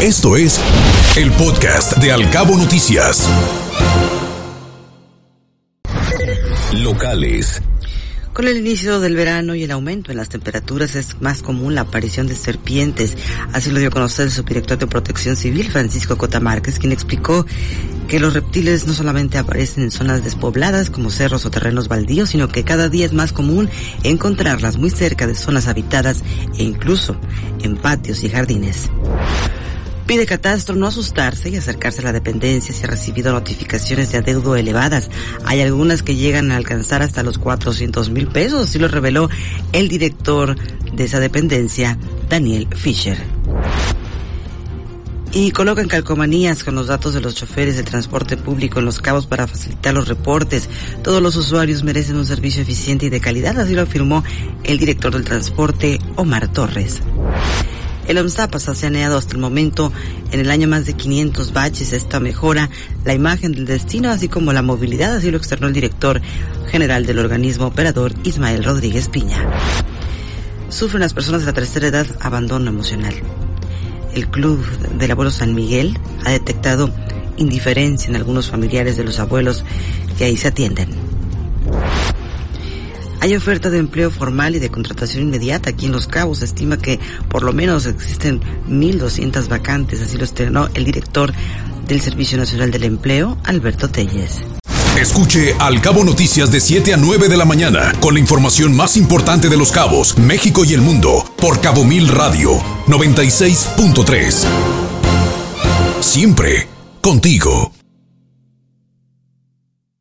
Esto es el podcast de Alcabo Noticias. Locales. Con el inicio del verano y el aumento en las temperaturas es más común la aparición de serpientes. Así lo dio a conocer el subdirector de Protección Civil, Francisco Cota Márquez, quien explicó que los reptiles no solamente aparecen en zonas despobladas como cerros o terrenos baldíos, sino que cada día es más común encontrarlas muy cerca de zonas habitadas e incluso en patios y jardines. Pide Catastro no asustarse y acercarse a la dependencia si ha recibido notificaciones de adeudo elevadas. Hay algunas que llegan a alcanzar hasta los 400 mil pesos, así lo reveló el director de esa dependencia, Daniel Fischer y colocan calcomanías con los datos de los choferes de transporte público en los cabos para facilitar los reportes. Todos los usuarios merecen un servicio eficiente y de calidad, así lo afirmó el director del transporte, Omar Torres. El OMSAP ha saneado hasta el momento en el año más de 500 baches. Esta mejora la imagen del destino, así como la movilidad, así lo externó el director general del organismo operador, Ismael Rodríguez Piña. Sufren las personas de la tercera edad abandono emocional. El Club del Abuelo San Miguel ha detectado indiferencia en algunos familiares de los abuelos que ahí se atienden. Hay oferta de empleo formal y de contratación inmediata aquí en Los Cabos. Se estima que por lo menos existen 1.200 vacantes, así lo estrenó el director del Servicio Nacional del Empleo, Alberto Telles. Escuche Al Cabo Noticias de 7 a 9 de la mañana con la información más importante de Los Cabos, México y el mundo por Cabo Mil Radio 96.3. Siempre contigo.